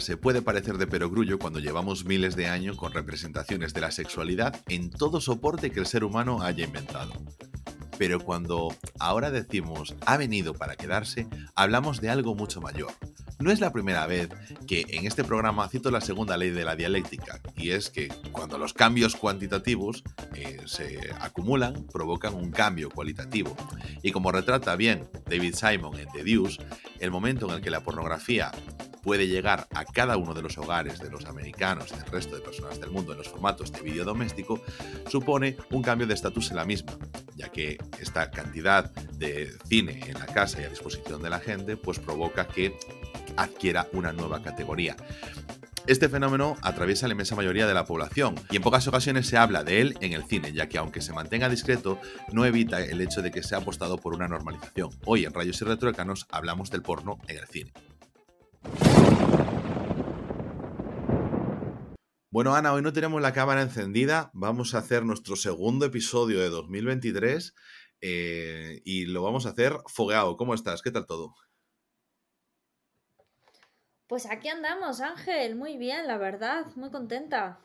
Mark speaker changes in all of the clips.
Speaker 1: se puede parecer de perogrullo cuando llevamos miles de años con representaciones de la sexualidad en todo soporte que el ser humano haya inventado. Pero cuando ahora decimos ha venido para quedarse, hablamos de algo mucho mayor. No es la primera vez que en este programa cito la segunda ley de la dialéctica, y es que cuando los cambios cuantitativos eh, se acumulan, provocan un cambio cualitativo. Y como retrata bien David Simon en The Deuce, el momento en el que la pornografía puede llegar a cada uno de los hogares de los americanos y del resto de personas del mundo en los formatos de vídeo doméstico, supone un cambio de estatus en la misma, ya que esta cantidad de cine en la casa y a disposición de la gente, pues provoca que adquiera una nueva categoría. Este fenómeno atraviesa la inmensa mayoría de la población y en pocas ocasiones se habla de él en el cine, ya que aunque se mantenga discreto, no evita el hecho de que se ha apostado por una normalización. Hoy en Rayos y Retroécanos hablamos del porno en el cine. Bueno, Ana, hoy no tenemos la cámara encendida. Vamos a hacer nuestro segundo episodio de 2023 eh, y lo vamos a hacer fogueado. ¿Cómo estás? ¿Qué tal todo?
Speaker 2: Pues aquí andamos, Ángel. Muy bien, la verdad. Muy contenta.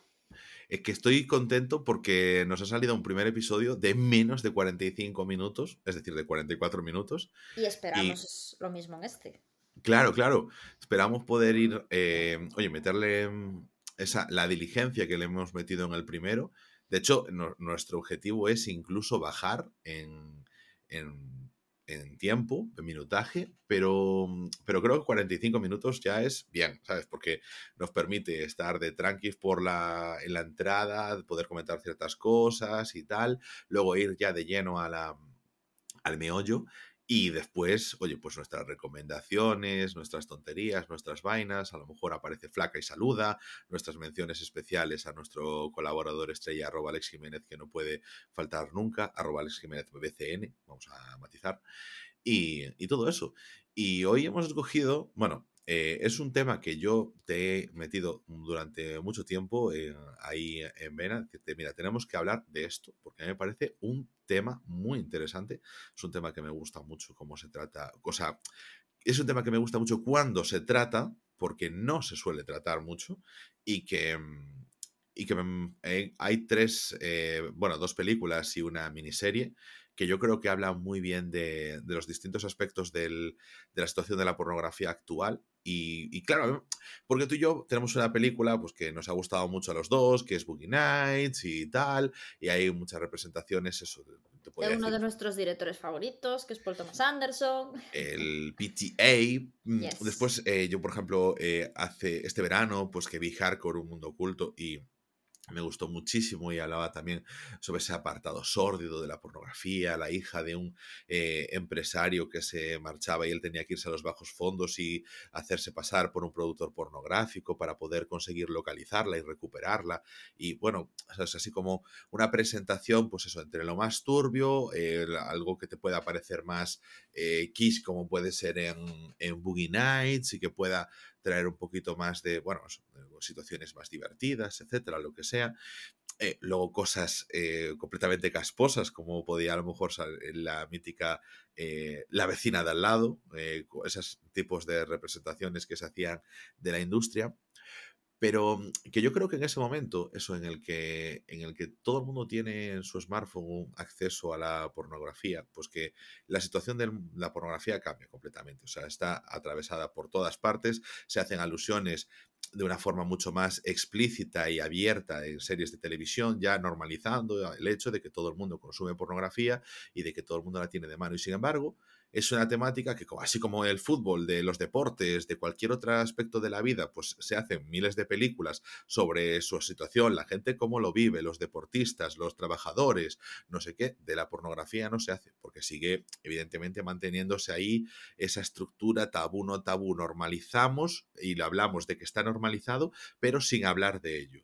Speaker 1: Es que estoy contento porque nos ha salido un primer episodio de menos de 45 minutos, es decir, de 44 minutos.
Speaker 2: Y esperamos lo mismo en este.
Speaker 1: Claro, claro. Esperamos poder ir, eh, oye, meterle mm, esa, la diligencia que le hemos metido en el primero. De hecho, nuestro objetivo es incluso bajar en, tiempo, en minutaje, pero, pero creo que 45 minutos ya es bien, ¿sabes? Porque nos permite estar de tranquis por la, en la entrada, poder comentar ciertas cosas y tal, luego ir ya de lleno a la, al meollo y después, oye, pues nuestras recomendaciones, nuestras tonterías, nuestras vainas, a lo mejor aparece flaca y saluda, nuestras menciones especiales a nuestro colaborador estrella, Alex Jiménez, que no puede faltar nunca, arroba Alex Jiménez BCN, vamos a matizar, y, y todo eso. Y hoy hemos escogido, bueno, eh, es un tema que yo te he metido durante mucho tiempo eh, ahí en Vena. mira, tenemos que hablar de esto porque a mí me parece un tema muy interesante. Es un tema que me gusta mucho cómo se trata. O sea, es un tema que me gusta mucho cuando se trata, porque no se suele tratar mucho y que y que eh, hay tres, bueno, dos películas y una miniserie que yo creo que habla muy bien de, los distintos aspectos de la situación de la pornografía actual. Y, claro, porque tú y yo tenemos una película pues, que nos ha gustado mucho a los dos, que es Boogie Nights y tal, y hay muchas representaciones, eso.
Speaker 2: de uno de nuestros directores favoritos, que es Paul Thomas Anderson.
Speaker 1: El PTA. Mm, después, eh, yo, por ejemplo, eh, hace este verano, pues que vi Hardcore, un mundo oculto, y me gustó muchísimo y hablaba también sobre ese apartado sórdido de la pornografía, la hija de un eh, empresario que se marchaba y él tenía que irse a los bajos fondos y hacerse pasar por un productor pornográfico para poder conseguir localizarla y recuperarla. Y bueno, es así como una presentación, pues eso, entre lo más turbio, algo que te pueda parecer más eh, kiss como puede ser en, en Boogie Nights y que pueda traer un poquito más de, bueno, situaciones más divertidas, etcétera, lo que sea. Eh, luego cosas eh, completamente casposas, como podía a lo mejor la mítica eh, La vecina de al lado, esos tipos de representaciones que se hacían de la industria. Pero mm, que yo creo que en ese momento, eso en el que, en el que todo el mundo tiene en su smartphone acceso a la pornografía, pues que la situación de la pornografía cambia completamente. O sea, está atravesada por todas partes, se hacen alusiones de una forma mucho más explícita y abierta en series de televisión, ya normalizando el hecho de que todo el mundo consume pornografía y de que todo el mundo la tiene de mano. Y sin embargo, es una temática que, así como el fútbol, de los deportes, de cualquier otro aspecto de la vida, pues se hacen miles de películas sobre su situación, la gente cómo lo vive, los deportistas, los trabajadores, no sé qué, de la pornografía no se hace, porque sigue evidentemente manteniéndose ahí esa estructura tabú, no tabú, normalizamos y lo hablamos de que está normalizado, pero sin hablar de ello.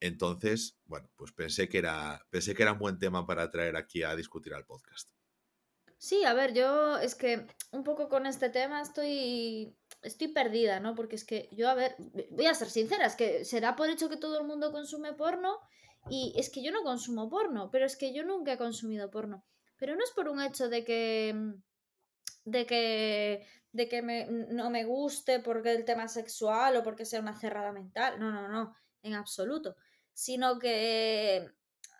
Speaker 1: Entonces, bueno, pues pensé que era, pensé que era un buen tema para traer aquí a discutir al podcast.
Speaker 2: Sí, a ver, yo es que un poco con este tema estoy estoy perdida, ¿no? Porque es que yo, a ver, voy a ser sincera, es que será por hecho que todo el mundo consume porno y es que yo no consumo porno, pero es que yo nunca he consumido porno. Pero no es por un hecho de que de que de que me, no me guste porque el tema sexual o porque sea una cerrada mental, no, no, no, en absoluto, sino que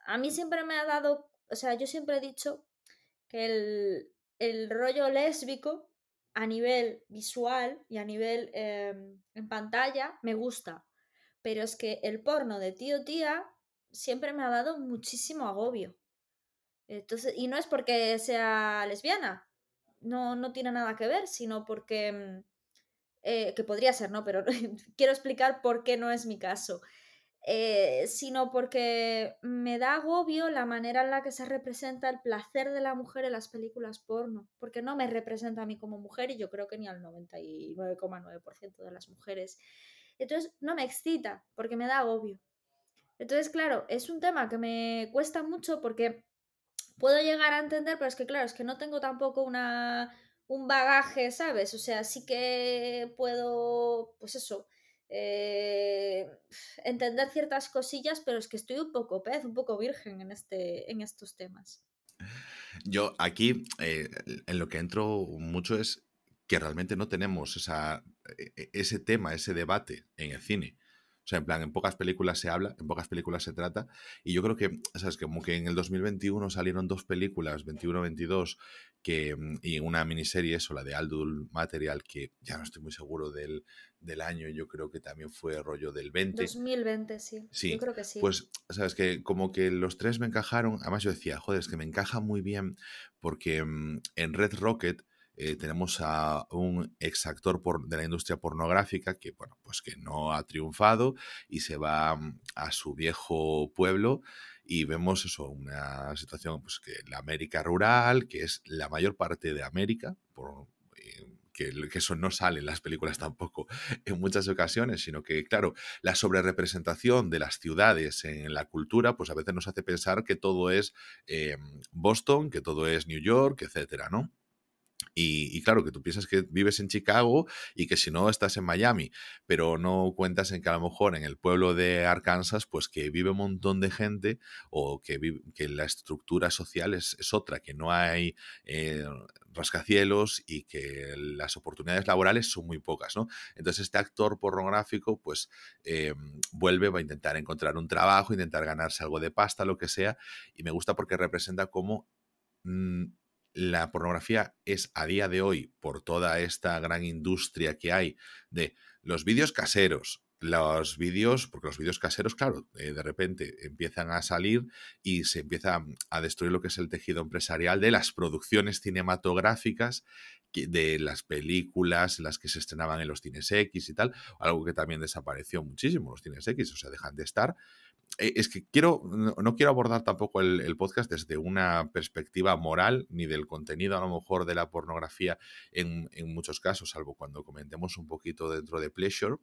Speaker 2: a mí siempre me ha dado, o sea, yo siempre he dicho que el, el rollo lésbico a nivel visual y a nivel em, en pantalla me gusta. Pero es que el porno de tío tía siempre me ha dado muchísimo agobio. Entonces, y no es porque sea lesbiana, no, no tiene nada que ver, sino porque, em, eh, que podría ser, ¿no? Pero quiero explicar por qué no es mi caso. Eh, sino porque me da agobio la manera en la que se representa el placer de la mujer en las películas porno, porque no me representa a mí como mujer y yo creo que ni al 99,9% de las mujeres. Entonces no me excita porque me da agobio. Entonces, claro, es un tema que me cuesta mucho porque puedo llegar a entender, pero es que, claro, es que no tengo tampoco una, un bagaje, ¿sabes? O sea, sí que puedo, pues eso, eh, entender ciertas cosillas, pero es que estoy un poco pez, un poco virgen en, este, en estos temas.
Speaker 1: Yo aquí, eh, en lo que entro mucho es que realmente no tenemos esa, e, e, ese tema, ese debate en el cine. O sea, en plan, en pocas películas se habla, en pocas películas se trata. Y yo creo que, ¿sabes? Como que en el 2021 salieron dos películas, 21-22, que, mm, y una miniserie, eso, la de Aldul Material, que ya no estoy muy seguro del, del año, yo creo que también fue rollo del 20.
Speaker 2: 2020, sí. Sí. Yo creo que sí.
Speaker 1: Pues, ¿sabes? Que como que los tres me encajaron. Además, yo decía, joder, es que me encaja muy bien porque mm, en Red Rocket eh, tenemos a un exactor por, de la industria pornográfica que, bueno, pues que no ha triunfado y se va mm, a su viejo pueblo y vemos eso, una situación, pues que la América rural, que es la mayor parte de América, por, eh, que, eso no sale en las películas tampoco en muchas ocasiones, sino que, claro, la sobrerepresentación de las ciudades en la cultura, pues a veces nos hace pensar que todo es eh, Boston, que todo es New York, etcétera, ¿no? Y, claro, que tú piensas que vives en Chicago y que si no estás en Miami, pero no cuentas en que a lo mejor en el pueblo de Arkansas, pues que vive un montón de gente o que, que la estructura social es, otra, que no hay eh, rascacielos y que las oportunidades laborales son muy pocas, ¿no? Entonces este actor pornográfico pues eh, vuelve, va a intentar encontrar un trabajo, intentar ganarse algo de pasta, lo que sea, y me gusta porque representa como... Mm, la pornografía es a día de hoy, por toda esta gran industria que hay de los vídeos caseros, los vídeos, porque los vídeos caseros, claro, eh, de repente empiezan a salir y se empieza a destruir lo que es el tejido empresarial de las producciones cinematográficas, de las películas, las que se estrenaban en los cines X y tal, algo que también desapareció muchísimo, los cines X, o sea, dejan de estar. Eh, es que quiero, no, quiero abordar tampoco el, podcast desde una perspectiva moral ni del contenido a lo mejor de la pornografía en, muchos casos, salvo cuando comentemos un poquito dentro de Pleasure,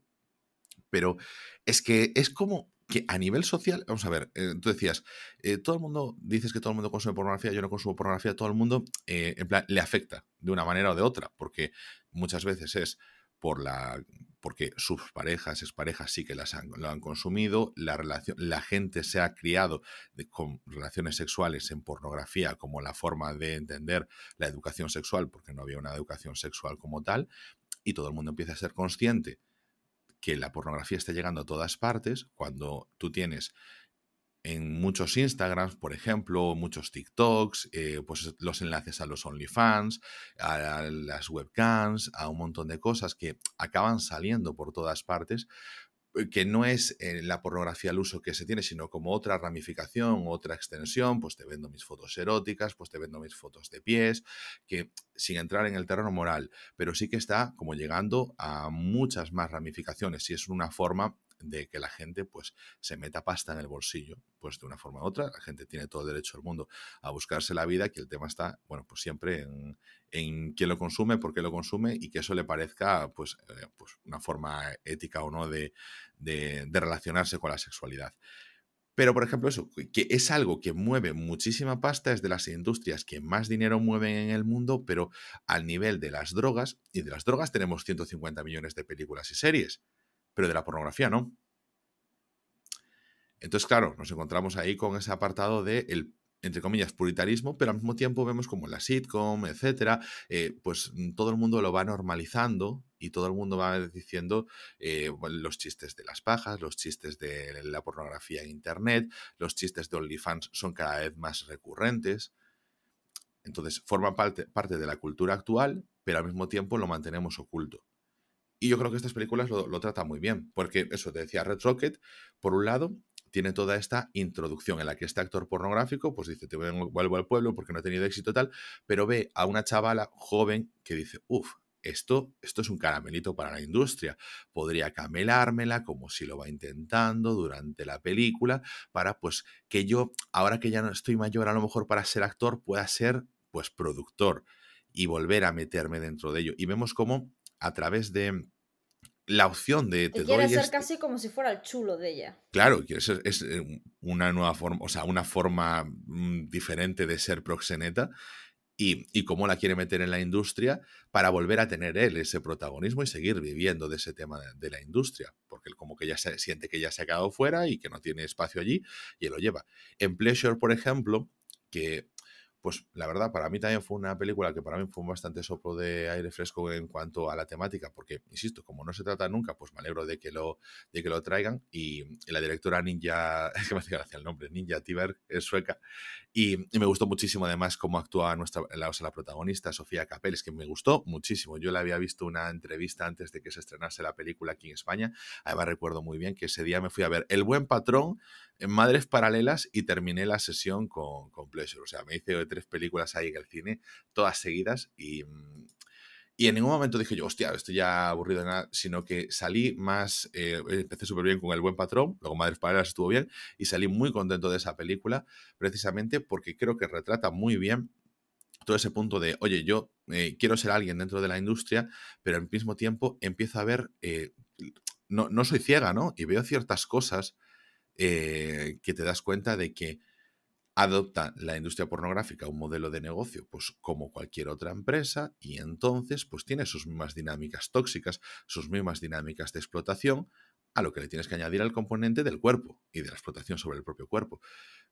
Speaker 1: pero es que es como que a nivel social, vamos a ver, eh, tú decías, eh, todo el mundo, dices que todo el mundo consume pornografía, yo no consumo pornografía, todo el mundo, en plan, le afecta de una manera o de otra, porque muchas veces es por la porque sus parejas, parejas sí que las han, lo han consumido, la, la gente se ha criado con relaciones sexuales en pornografía como la forma de entender la educación sexual, porque no había una educación sexual como tal, y todo el mundo empieza a ser consciente que la pornografía está llegando a todas partes, cuando tú tienes en muchos Instagrams, por ejemplo, muchos TikToks, eh, pues los enlaces a los OnlyFans, a las webcams, a un montón de cosas que acaban saliendo por todas partes, eh, que no es eh, la pornografía al uso que se tiene, sino como otra ramificación, otra extensión, pues te vendo mis fotos eróticas, pues te vendo mis fotos de pies, que sin entrar en el terreno moral, pero sí que está como llegando a muchas más ramificaciones y es una forma de que la gente pues se meta pasta en el bolsillo, pues de una forma u otra, la gente tiene todo el derecho del mundo a buscarse la vida, que el tema está, bueno, pues siempre en, en quién lo consume, por qué lo consume y que eso le parezca pues, eh, pues una forma ética o no de, de, relacionarse con la sexualidad. Pero, por ejemplo, eso, que es algo que mueve muchísima pasta, es de las industrias que más dinero mueven en el mundo, pero al nivel de las drogas, y de las drogas tenemos 150 millones de películas y series, pero de la pornografía no. Entonces, claro, nos encontramos ahí con ese apartado de el entre comillas, puritarismo, pero al mismo tiempo vemos como la sitcom, etcétera, eh, pues mm, todo el mundo lo va normalizando y todo el mundo va diciendo eh, los chistes de las pajas, los chistes de la pornografía en internet, los chistes de OnlyFans son cada vez más recurrentes. Entonces, forma parte, parte de la cultura actual, pero al mismo tiempo lo mantenemos oculto. Y yo creo que estas películas lo, lo tratan muy bien, porque eso te decía Red Rocket, por un lado, tiene toda esta introducción en la que este actor pornográfico, pues dice, te vuelvo al pueblo porque no he tenido éxito tal, pero ve a una chavala joven que dice, uff, esto, esto es un caramelito para la industria. Podría camelármela como si lo va intentando durante la película para pues que yo, ahora que ya no estoy mayor a lo mejor para ser actor, pueda ser pues productor y volver a meterme dentro de ello. Y vemos cómo a través de la opción de...
Speaker 2: Te quiere ser casi como si fuera el chulo de ella.
Speaker 1: Claro, ser, es eh, una nueva forma, o sea, una forma mm, diferente de ser proxeneta y, y, cómo la quiere meter en la industria para volver a tener él ese protagonismo y seguir viviendo de ese tema de, la industria, porque él como que ya se siente que ya se ha quedado fuera y que no tiene espacio allí y él lo lleva. En Pleasure, por ejemplo, que pues la verdad, para mí también fue una película que para mí fue un bastante soplo de aire fresco en cuanto a la temática, porque, insisto, como no se trata nunca, pues me alegro de que lo, de que lo traigan. Y, la directora Ninja, es que me hace gracia el nombre, Ninja Tiber, es sueca, y, me gustó muchísimo además cómo actúa nuestra, la, la protagonista, Sofía Capel, es que me gustó muchísimo. Yo le había visto una entrevista antes de que se estrenase la película aquí en España. Además recuerdo muy bien que ese día me fui a ver El Buen Patrón en Madres Paralelas y terminé la sesión con, con Pleasure. O sea, me hice tres películas ahí en el cine, todas seguidas y... Mm, y en ningún momento dije yo, hostia, estoy ya aburrido de nada, sino que salí más, eh, empecé súper bien con El Buen Patrón, luego Madres Paralelas estuvo bien, y salí muy contento de esa película, precisamente porque creo que retrata muy bien todo ese punto de, oye, yo eh, quiero ser alguien dentro de la industria, pero al mismo tiempo empiezo a ver, eh, no, no, soy ciega, ¿no? Y veo ciertas cosas que te das cuenta de que adopta la industria pornográfica un modelo de negocio, pues como cualquier otra empresa, y entonces pues tiene sus mismas dinámicas tóxicas, sus mismas dinámicas de explotación, a lo que le tienes que añadir al componente del cuerpo y de la explotación sobre el propio cuerpo.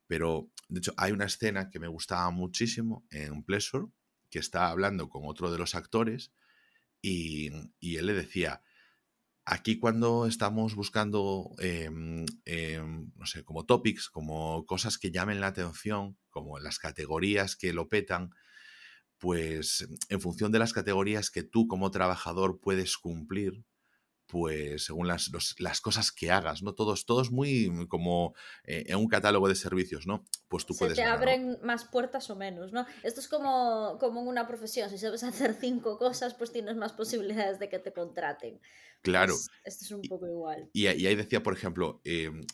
Speaker 1: Pero, de hecho, hay una escena que me gustaba muchísimo en Pleasure, que está hablando con otro de los actores, y, y él le decía, Aquí cuando estamos buscando, em, em, no sé, como topics, como cosas que llamen la atención, como las categorías que lo petan, pues en función de las categorías que tú como trabajador puedes cumplir, pues según las, las, cosas que hagas, ¿no? Todos, todos muy como eh, en un catálogo de servicios, ¿no? Pues tú
Speaker 2: Se
Speaker 1: puedes...
Speaker 2: te abren más puertas o menos, ¿no? Esto es como, como en una profesión, si sabes hacer cinco cosas, pues tienes más posibilidades de que te contraten.
Speaker 1: Claro.
Speaker 2: Pues esto es un poco igual.
Speaker 1: Y, ahí decía, por ejemplo, em,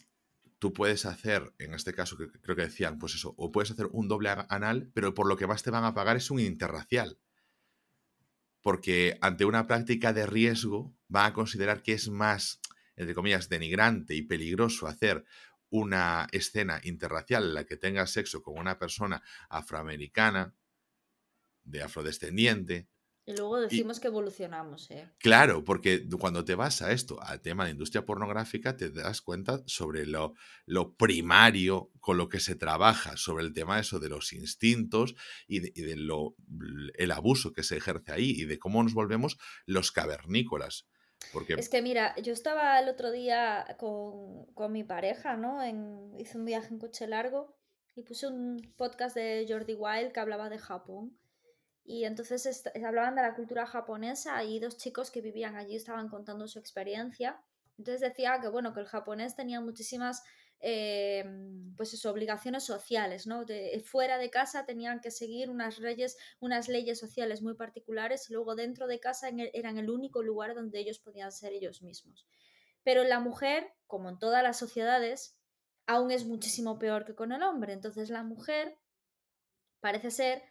Speaker 1: tú puedes hacer, en este caso creo que decían, pues eso, o puedes hacer un doble anal, pero por lo que más te van a pagar es un interracial porque ante una práctica de riesgo van a considerar que es más, entre comillas, denigrante y peligroso hacer una escena interracial en la que tengas sexo con una persona afroamericana, de afrodescendiente,
Speaker 2: y luego decimos que evolucionamos, ¿eh?
Speaker 1: Claro, porque cuando te vas a esto, al tema de industria pornográfica, te das cuenta sobre lo, lo primario con lo que se trabaja, sobre el tema eso de los instintos y de, lo, el abuso que se ejerce ahí y de cómo nos volvemos los cavernícolas. Porque...
Speaker 2: Es que mira, yo estaba el otro día con, con mi pareja, ¿no? En, hice un viaje en coche largo y puse un podcast de Jordi Wild que hablaba de Japón y entonces hablaban de la cultura japonesa y dos chicos que vivían allí estaban contando su experiencia. Entonces decía que, bueno, que el japonés tenía muchísimas eh, pues obligaciones sociales, ¿no? De, fuera de casa tenían que seguir unas leyes, unas leyes sociales muy particulares y luego dentro de casa eran el único lugar donde ellos podían ser ellos mismos. Pero la mujer, como en todas las sociedades, aún es muchísimo peor que con el hombre. Entonces la mujer parece ser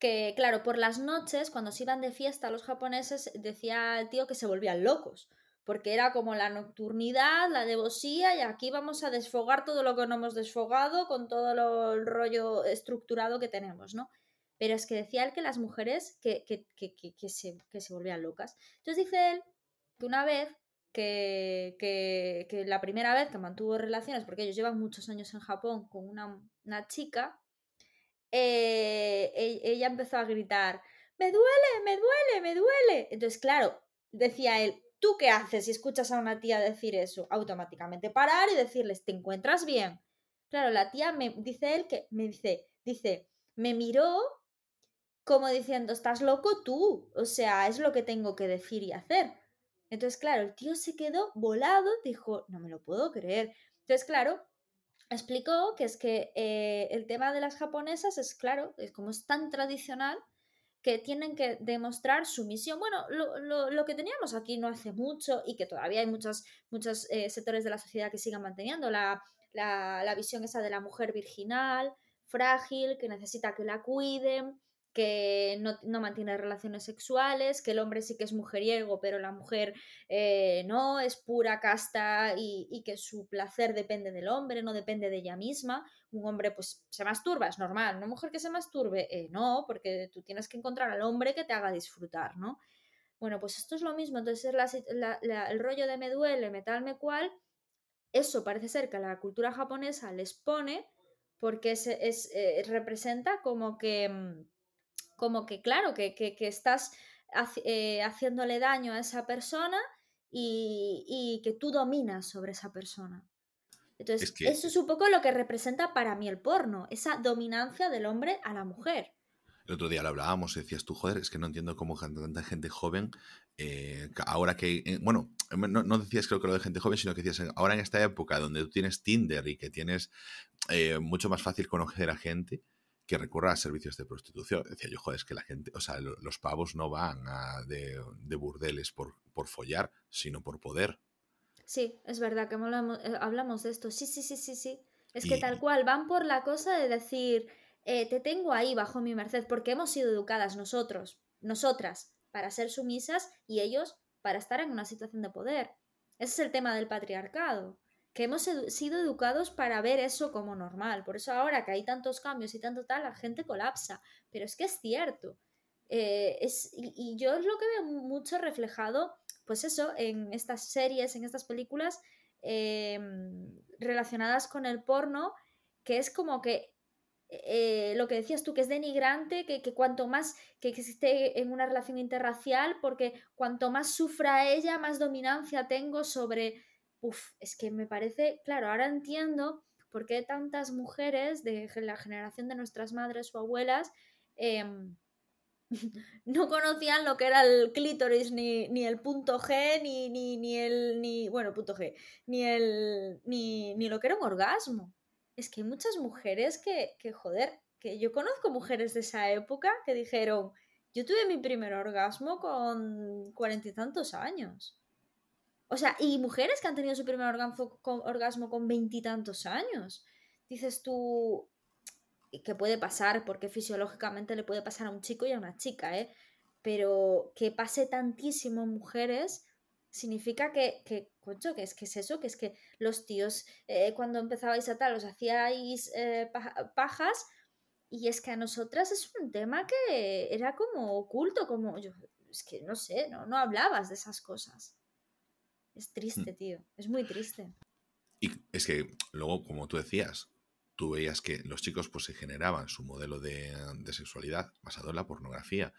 Speaker 2: que, claro, por las noches, cuando se iban de fiesta los japoneses, decía el tío que se volvían locos, porque era como la nocturnidad, la devosía, y aquí vamos a desfogar todo lo que no hemos desfogado con todo el rollo estructurado que tenemos, ¿no? Pero es que decía él que las mujeres que, que, que, que se, se, volvían locas. Entonces dice él que una vez que, que, la primera vez que mantuvo relaciones, porque ellos llevan muchos años en Japón con una, una chica, eh, e, ella empezó a gritar, me duele, me duele, me duele. Entonces, claro, decía él, ¿tú qué haces si escuchas a una tía decir eso? Automáticamente parar y decirles, ¿te encuentras bien? Claro, la tía me dice él que me dice, dice, me miró como diciendo, estás loco tú, o sea, es lo que tengo que decir y hacer. Entonces, claro, el tío se quedó volado, dijo, no me lo puedo creer. Entonces, claro, explicó que es que eh, el tema de las japonesas es claro, es como es tan tradicional que tienen que demostrar sumisión. Bueno, lo, que teníamos aquí no hace mucho y que todavía hay muchos, muchos eh, sectores de la sociedad que sigan manteniendo la, la visión esa de la mujer virginal, frágil, que necesita que la cuiden, que no, mantiene relaciones sexuales, que el hombre sí que es mujeriego, pero la mujer eh, no, es pura casta y, que su placer depende del hombre, no depende de ella misma. Un hombre pues se masturba, es normal. Una mujer que se masturbe, eh, no, porque tú tienes que encontrar al hombre que te haga disfrutar, ¿no? Bueno, pues esto es lo mismo, entonces el rollo de me duele, me tal, me cual, eso parece ser que a la cultura japonesa les pone porque es, eh, representa como que mm, como que, claro, que, estás eh, haciéndole daño a esa persona y, que tú dominas sobre esa persona. Entonces, eso es un poco lo que representa para mí el porno, esa dominancia del hombre a la mujer.
Speaker 1: El otro día lo hablábamos, decías tú, joder, es que no entiendo cómo tanta gente joven, eh, ahora que, eh, bueno, no, decías creo que lo de gente joven, sino que decías, ahora en esta época donde tú tienes Tinder y que tienes mucho más fácil conocer a gente, que recurra a servicios de prostitución. Decía yo, joder, es que la gente, o sea, los pavos no van de, burdeles por, por follar, sino por poder.
Speaker 2: Sí, es verdad que eh, hablamos, de esto. Sí, sí, sí, sí, sí. Es que tal cual, van por la cosa de decir, eh, te tengo ahí bajo mi merced, porque hemos sido educadas nosotros, nosotras, para ser sumisas y ellos para estar en una situación de poder. Ese es el tema del patriarcado que hemos sido educados para ver eso como normal. Por eso ahora que hay tantos cambios y tanto tal, la gente colapsa. Pero es que es cierto. Eh, es, y, yo es lo que veo mucho reflejado, pues eso, en estas series, en estas películas em, relacionadas con el porno, que es como que eh, lo que decías tú, que es denigrante, que, que, cuanto más que existe en una relación interracial, porque cuanto más sufra ella, más dominancia tengo sobre Uf, es que me parece, claro, ahora entiendo por qué tantas mujeres de la generación de nuestras madres o abuelas em, no conocían lo que era el clítoris, ni, el punto G, ni, ni, el. Ni, bueno, punto G, ni el. Ni, ni, lo que era un orgasmo. Es que hay muchas mujeres que, que, joder, que yo conozco mujeres de esa época que dijeron. Yo tuve mi primer orgasmo con cuarenta y tantos años. O sea, y mujeres que han tenido su primer orgasmo con veintitantos años. Dices tú, que puede pasar, porque fisiológicamente le puede pasar a un chico y a una chica, ¿eh? Pero que pase tantísimo en mujeres significa que, que, concho, que es que es eso, que es que los tíos eh, cuando empezabais a tal os hacíais eh, pajas y es que a nosotras es un tema que era como oculto, como yo, es que no sé, no, no hablabas de esas cosas. Es triste, mm. tío. Es muy triste.
Speaker 1: Y es que luego, como tú decías, tú veías que los chicos pues se generaban su modelo de, sexualidad basado en la pornografía.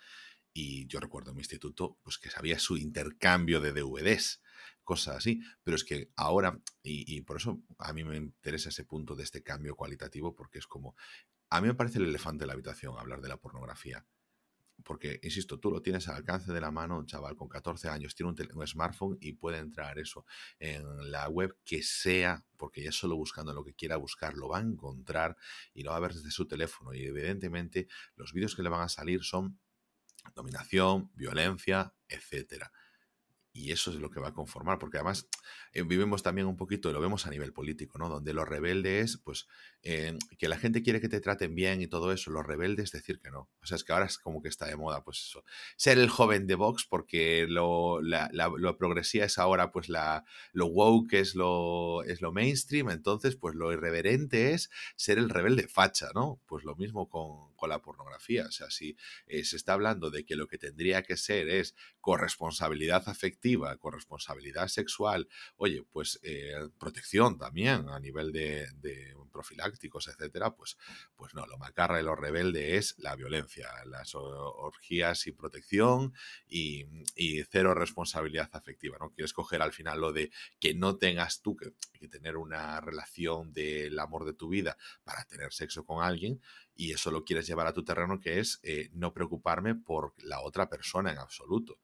Speaker 1: Y yo recuerdo en mi instituto pues que sabía su intercambio de DVDs, cosas así. Pero es que ahora, y, y por eso a mí me interesa ese punto de este cambio cualitativo, porque es como, a mí me parece el elefante de la habitación hablar de la pornografía porque, insisto, tú lo tienes al alcance de la mano, un chaval con 14 años tiene un, smartphone y puede entrar eso en la web que sea, porque ya solo buscando lo que quiera buscar, lo va a encontrar y lo va a ver desde su teléfono. Y evidentemente los vídeos que le van a salir son dominación, violencia, etcétera. y eso es lo que va a conformar, porque además eh, vivimos también un poquito, y lo vemos a nivel político, ¿no? Donde lo rebelde es, pues, eh, que la gente quiere que te traten bien y todo eso, lo rebelde es decir que no. O sea, es que ahora es como que está de moda, pues eso, ser el joven de Vox, porque lo, la, lo progresía es ahora, pues, la, lo woke es lo, es lo mainstream, entonces, pues, lo irreverente es ser el rebelde facha, ¿no? Pues lo mismo con, con la pornografía, o sea, si eh, se está hablando de que lo que tendría que ser es corresponsabilidad afectiva, con responsabilidad sexual, oye, pues eh, protección también a nivel de, etcétera, pues, pues no, lo macarra y lo rebelde es la violencia, las orgías sin protección y, cero responsabilidad afectiva, ¿no? Quieres coger al final lo de que no tengas tú que, tener una relación del amor de tu vida para tener sexo con alguien y eso lo quieres llevar a tu terreno que es eh, no preocuparme por la otra persona en absoluto.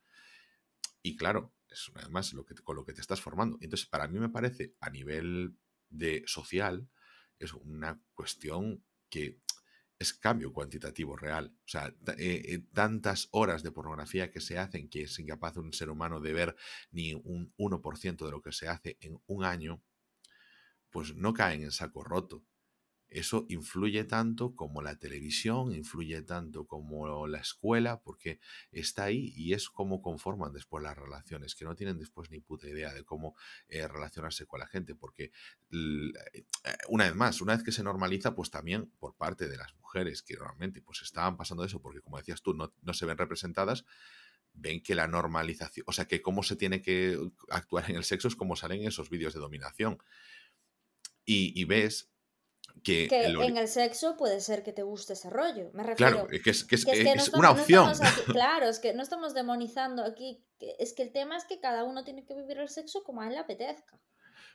Speaker 1: Y claro, es además lo que, con lo que te estás formando. Entonces, para mí me parece, a nivel de social, es una cuestión que es cambio cuantitativo real. O sea, eh, eh, tantas horas de pornografía que se hacen que es incapaz un ser humano de ver ni un 1% de lo que se hace en un año, pues no caen en saco roto. Eso influye tanto como la televisión, influye tanto como la escuela, porque está ahí y es como conforman después las relaciones, que no tienen después ni puta idea de cómo eh, relacionarse con la gente, porque eh, una vez más, una vez que se normaliza, pues también por parte de las mujeres que normalmente pues estaban pasando eso, porque como decías tú, no, no se ven representadas, ven que la normalización, o sea, que cómo se tiene que actuar en el sexo es como salen esos vídeos de dominación. y ves que,
Speaker 2: en el sexo puede ser que te guste ese rollo. Me refiero.
Speaker 1: Claro, que es, que es, una opción.
Speaker 2: claro, es que no estamos demonizando aquí. Es que el tema es que cada uno tiene que vivir el sexo como a él le apetezca.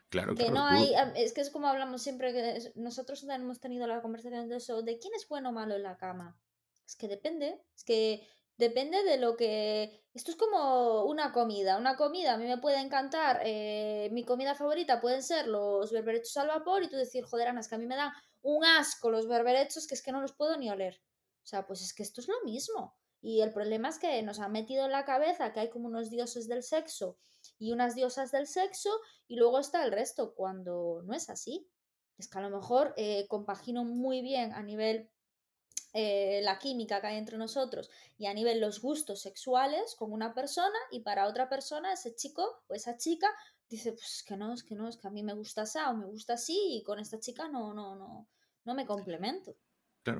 Speaker 1: Claro,
Speaker 2: que no hay, es que es como hablamos siempre, que nosotros hemos tenido la conversación de eso, de quién es bueno o malo en la cama. Es que depende, es que Depende de lo que... Esto es como una comida. Una comida a mí me puede encantar. Eh, mi comida favorita pueden ser los berberechos al vapor y tú decir, joder, Ana, es que a mí me dan un asco los berberechos que es que no los puedo ni oler. O sea, pues es que esto es lo mismo. Y el problema es que nos ha metido en la cabeza que hay como unos dioses del sexo y unas diosas del sexo y luego está el resto, cuando no es así. Es que a lo mejor eh, compagino muy bien a nivel eh, la química que hay entre nosotros y a nivel los gustos sexuales con una persona y para otra persona ese chico o esa chica dice pues que no, es que no, es que a mí me gusta así o me gusta así y con esta chica no, no, no, no me complemento.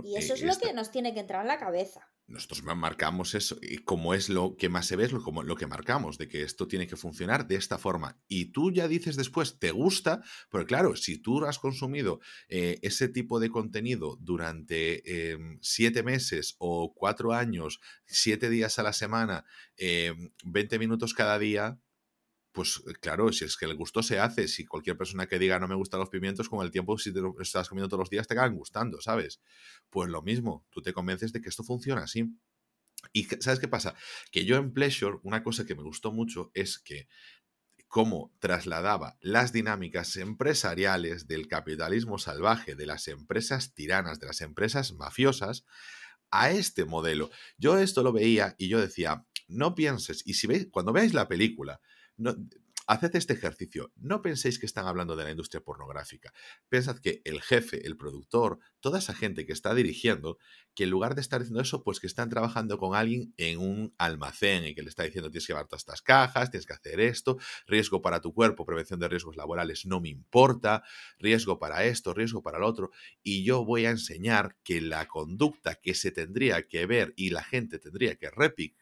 Speaker 2: y eso es lo que nos tiene que entrar en la cabeza
Speaker 1: nosotros marcamos eso y como es lo que más se ve es lo, como, lo que marcamos, de que esto tiene que funcionar de esta forma. Y tú ya dices después, te gusta, pero claro, si tú has consumido eh, ese tipo de contenido durante em, siete meses o cuatro años, siete días a la semana, 20 em, minutos cada día, pues eh, claro, si es que el gusto se hace, si cualquier persona que diga no me gustan los pimientos, con el tiempo, si te estás comiendo todos los días, te acaban gustando, ¿sabes? Pues lo mismo, tú te convences de que esto funciona así. Y ¿sabes qué pasa? Que yo en Pleasure, una cosa que me gustó mucho es que cómo trasladaba las dinámicas empresariales del capitalismo salvaje, de las empresas tiranas, de las empresas mafiosas, a este modelo. Yo esto lo veía y yo decía, no pienses, y si veis, cuando veáis la película, no, haced este ejercicio. No penséis que están hablando de la industria pornográfica. Pensad que el jefe, el productor, toda esa gente que está dirigiendo, que en lugar de estar diciendo eso, pues que están trabajando con alguien en un almacén y que le está diciendo tienes que llevar todas estas cajas, tienes que hacer esto, riesgo para tu cuerpo, prevención de riesgos laborales, no me importa, riesgo para esto, riesgo para lo otro. Y yo voy a enseñar que la conducta que se tendría que ver y la gente tendría que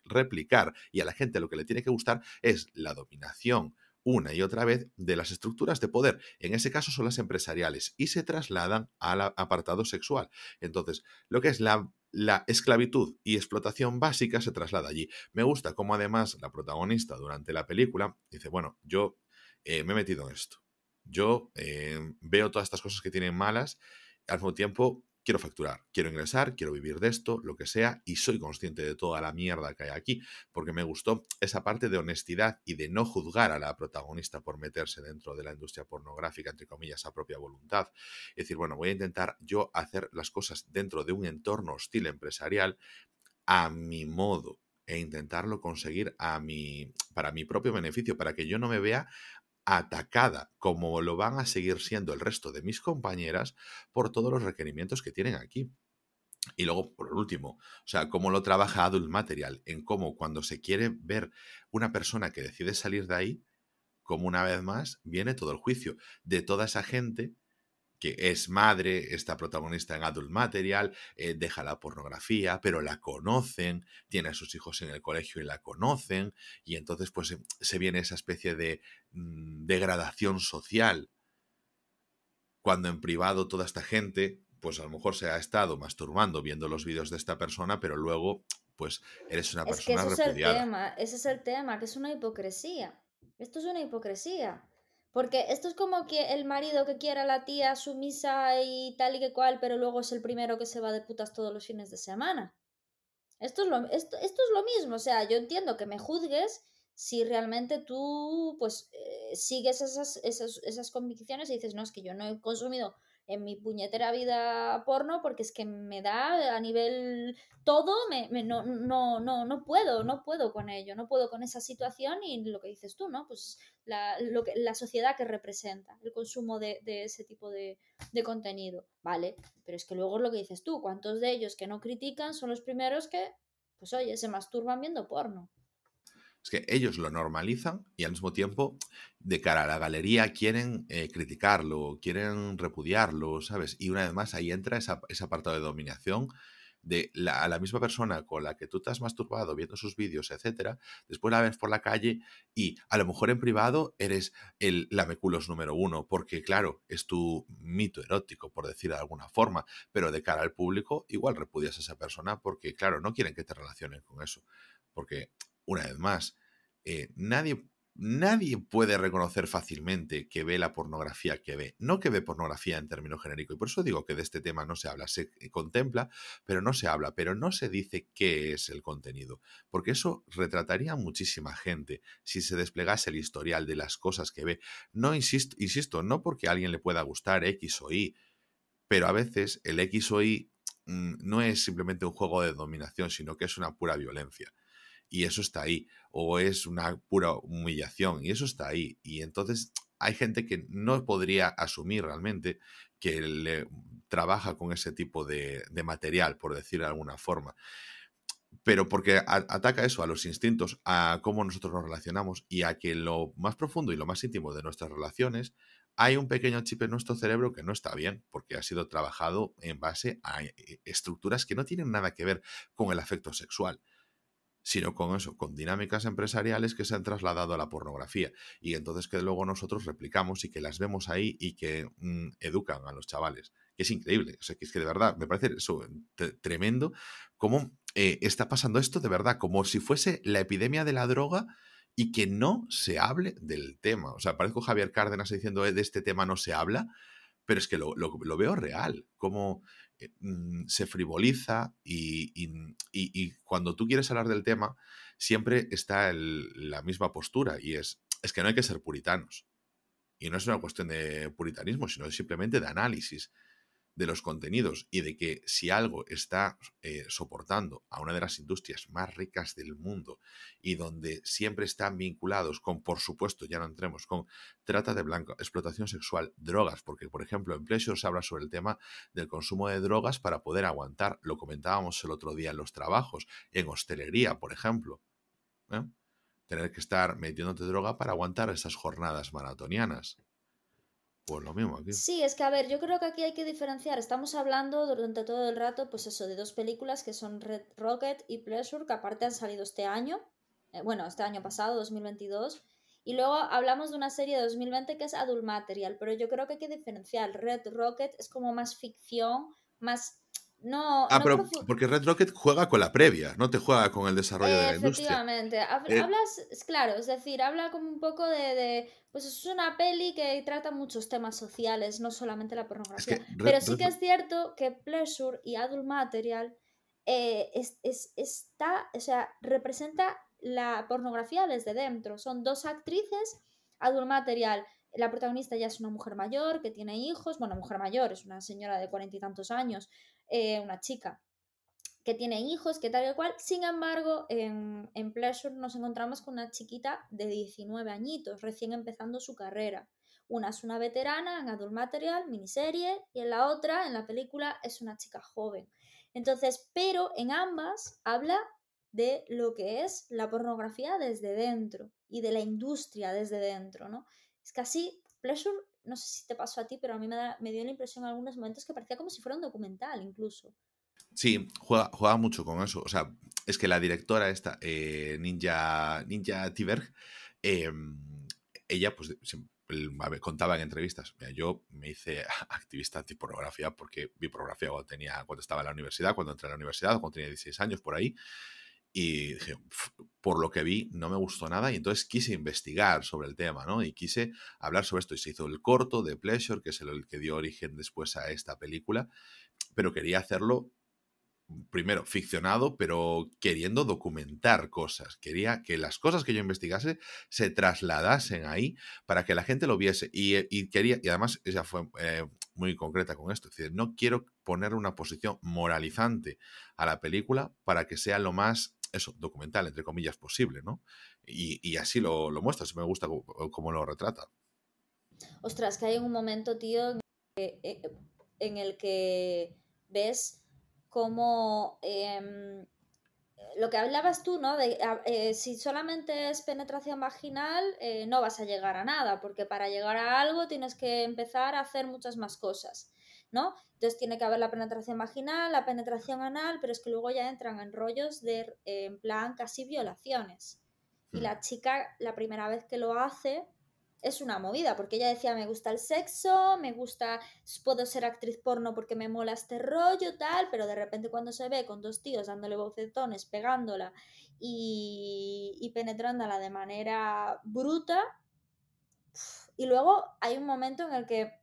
Speaker 1: replicar y a la gente lo que le tiene que gustar es la dominación una y otra vez de las estructuras de poder, en ese caso son las empresariales, y se trasladan al apartado sexual. Entonces, lo que es la, la esclavitud y explotación básica se traslada allí. Me gusta cómo además la protagonista durante la película dice, bueno, yo eh, me he metido en esto. Yo eh, veo todas estas cosas que tienen malas, al mismo tiempo quiero facturar, quiero ingresar, quiero vivir de esto, lo que sea, y soy consciente de toda la mierda que hay aquí, porque me gustó esa parte de honestidad y de no juzgar a la protagonista por meterse dentro de la industria pornográfica, entre comillas, a propia voluntad. Es decir, bueno, voy a intentar yo hacer las cosas dentro de un entorno hostil empresarial a mi modo e intentarlo conseguir a mi, para mi propio beneficio, para que yo no me vea atacada, como lo van a seguir siendo el resto de mis compañeras por todos los requerimientos que tienen aquí. Y luego, por último, o sea, cómo lo trabaja Adult Material, en cómo cuando se quiere ver una persona que decide salir de ahí, como una vez más viene todo el juicio de toda esa gente que es madre, está protagonista en Adult Material, eh, deja la pornografía, pero la conocen, tiene a sus hijos en el colegio y la conocen, y entonces pues se viene esa especie de mm, degradación social, cuando en privado toda esta gente, pues a lo mejor se ha estado masturbando viendo los vídeos de esta persona, pero luego pues eres una persona
Speaker 2: ese Es el tema, ese es el tema, que es una hipocresía. Esto es una hipocresía. Porque esto es como que el marido que quiere a la tía sumisa y tal y que cual, pero luego es el primero que se va de putas todos los fines de semana. Esto es lo, esto, es lo mismo, o sea, yo entiendo que me juzgues si realmente tú pues eh, sigues esas, esas, esas convicciones y dices, no, es que yo no he consumido en mi puñetera vida porno porque es que me da a nivel todo, me, no, no, no, no puedo, no puedo con ello, no puedo con esa situación y lo que dices tú, ¿no? Pues la, lo que, la sociedad que representa el consumo de, de ese tipo de, de, contenido, ¿vale? Pero es que luego es lo que dices tú, ¿cuántos de ellos que no critican son los primeros que, pues oye, se masturban viendo porno?
Speaker 1: Es que ellos lo normalizan y al mismo tiempo, de cara a la galería, quieren eh, criticarlo, quieren repudiarlo, ¿sabes? Y una vez más ahí entra ese apartado de dominación de la, a la misma persona con la que tú te has masturbado viendo sus vídeos, etcétera, después la ves por la calle y a lo mejor en privado eres el lameculos número uno, porque claro, es tu mito erótico, por decir de alguna forma, pero de cara al público igual repudias a esa persona porque, claro, no quieren que te relacionen con eso, porque una vez más, eh, nadie, nadie puede reconocer fácilmente que ve la pornografía que ve, no que ve pornografía en términos genéricos. Y por eso digo que de este tema no se habla, se contempla, pero no se habla, pero no se dice qué es el contenido, porque eso retrataría a muchísima gente si se desplegase el historial de las cosas que ve. No insisto, insisto, no porque a alguien le pueda gustar X o Y, pero a veces el X o Y mm, no es simplemente un juego de dominación, sino que es una pura violencia y eso está ahí, o es una pura humillación y eso está ahí. Y entonces hay gente que no podría asumir realmente que le trabaja con ese tipo de, material, por decir de alguna forma. Pero porque ataca eso, a los instintos, a cómo nosotros nos relacionamos y a que lo más profundo y lo más íntimo de nuestras relaciones hay un pequeño chip en nuestro cerebro que no está bien, porque ha sido trabajado en base a eh, estructuras que no tienen nada que ver con el afecto sexual sino con eso, con dinámicas empresariales que se han trasladado a la pornografía. Y entonces que luego nosotros replicamos y que las vemos ahí y que mm, educan a los chavales, que es increíble, o sea, que es que de verdad me parece eso tremendo cómo eh, está pasando esto de verdad, como si fuese la epidemia de la droga y que no se hable del tema, o sea, parezco Javier Cárdenas diciendo eh, de este tema no se habla, pero es que lo, veo real, eh, se frivoliza y, cuando tú quieres hablar del tema, siempre está la misma postura y es, es que no hay que ser puritanos. Y no es una cuestión de puritanismo, sino simplemente de análisis de los contenidos y de que si algo está eh, soportando a una de las industrias más ricas del mundo y donde siempre están vinculados con, por supuesto, ya no entremos, con trata de blanco, explotación sexual, drogas, porque por ejemplo en Pleasure se habla sobre el tema del consumo de drogas para poder aguantar, lo comentábamos el otro día en los trabajos, en hostelería, por ejemplo. ¿eh? Tener que estar metiéndote droga para aguantar esas jornadas maratonianas. Pues.
Speaker 2: Sí, es que a ver, yo creo que aquí hay que diferenciar. Estamos hablando durante todo el rato, pues eso, de dos películas que son Red Rocket y Pleasure, que aparte han salido este año, eh, bueno, este año pasado, 2022. Y luego hablamos de una serie de 2020 que es Adult Material, pero yo creo que hay que diferenciar. Red Rocket es como más ficción, más no,
Speaker 1: ah, pero porque Red Rocket juega con la previa, no te juega con el desarrollo de la industria.
Speaker 2: Efectivamente. Eh, hablas, claro, es decir, habla como un poco de, Pues es una peli que trata muchos temas sociales, no solamente la pornografía. pero sí que es cierto que Pleasure y Adult Material eh, es, está, o sea, representa la pornografía desde dentro. Son dos actrices, Adult Material la protagonista ya es una mujer mayor que tiene hijos, bueno, mujer mayor, es una señora de cuarenta y tantos años, eh, una chica. que tiene hijos, que tal y cual. Sin embargo, en, en Pleasure nos encontramos con una chiquita de 19 añitos, recién empezando su carrera. Una es una veterana en Adult Material, miniserie, y en la otra, en la película, es una chica joven. Entonces, pero en ambas habla de lo que es la pornografía desde dentro y de la industria desde dentro, ¿no? Es casi, Pleasure, no sé si te pasó a ti, pero a mí me, me dio la impresión en algunos momentos que parecía como si fuera un documental incluso.
Speaker 1: Sí, juega, juega, mucho con eso. O sea, es que la directora esta, eh, Ninja, Ninja Tiberg, em, ella pues contaba en entrevistas, mira, yo me hice activista antipornografía porque vi pornografía cuando, tenía, cuando estaba en la universidad, cuando entré a la universidad, cuando tenía 16 años, por ahí. Y por lo que vi, no me gustó nada y entonces quise investigar sobre el tema, ¿no? Y quise hablar sobre esto y se hizo el corto de Pleasure, que es el que dio origen después a esta película, pero quería hacerlo primero, ficcionado, pero queriendo documentar cosas. Quería que las cosas que yo investigase se trasladasen ahí para que la gente lo viese. Y, eh, quería, y además ella fue eh, muy concreta con esto. Es decir, no quiero poner una posición moralizante a la película para que sea lo más, eso, documental, entre comillas, posible, ¿no? Y, así lo, lo muestra, me gusta cómo, lo retrata.
Speaker 2: Ostras, que hay un momento, tío, en el que eh, ves como em, lo que hablabas tú, ¿no? De, eh, si solamente es penetración vaginal, eh, no vas a llegar a nada, porque para llegar a algo tienes que empezar a hacer muchas más cosas, ¿no? Entonces tiene que haber la penetración vaginal, la penetración anal, pero es que luego ya entran en rollos de, en plan, casi violaciones. Y mm. la chica, la primera vez que lo hace, es una movida, porque ella decía, me gusta el sexo, me gusta, puedo ser actriz porno porque me mola este rollo, tal, pero de repente cuando se ve con dos tíos dándole bocetones, pegándola y, y penetrándola de manera bruta, y luego hay un momento en el que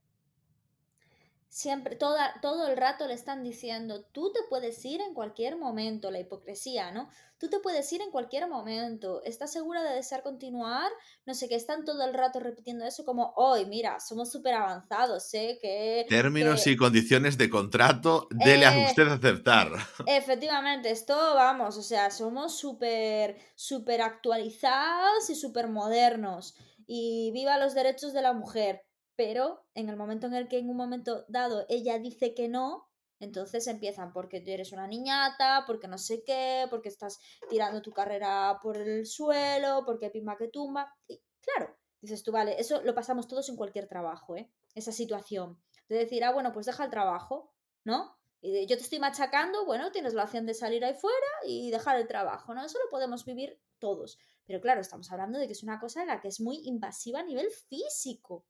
Speaker 2: siempre, toda, todo el rato le están diciendo, tú te puedes ir en cualquier momento, la hipocresía, ¿no? Tú te puedes ir en cualquier momento, ¿estás segura de desear continuar? No sé, que están todo el rato repitiendo eso como, hoy, mira, somos súper avanzados, sé que...
Speaker 1: Términos y condiciones de contrato, dele a eh, usted aceptar.
Speaker 2: Efectivamente, esto, vamos, o sea, somos súper, súper actualizados y súper modernos. Y viva los derechos de la mujer pero en el momento en el que en un momento dado ella dice que no, entonces empiezan porque tú eres una niñata, porque no sé qué, porque estás tirando tu carrera por el suelo, porque pimba que tumba. Y claro, dices tú, vale, eso lo pasamos todos en cualquier trabajo, ¿eh? Esa situación. De decir, ah, bueno, pues deja el trabajo, ¿no? Y yo te estoy machacando, bueno, tienes la opción de salir ahí fuera y dejar el trabajo, ¿no? Eso lo podemos vivir todos. Pero claro, estamos hablando de que es una cosa en la que es muy invasiva a nivel físico.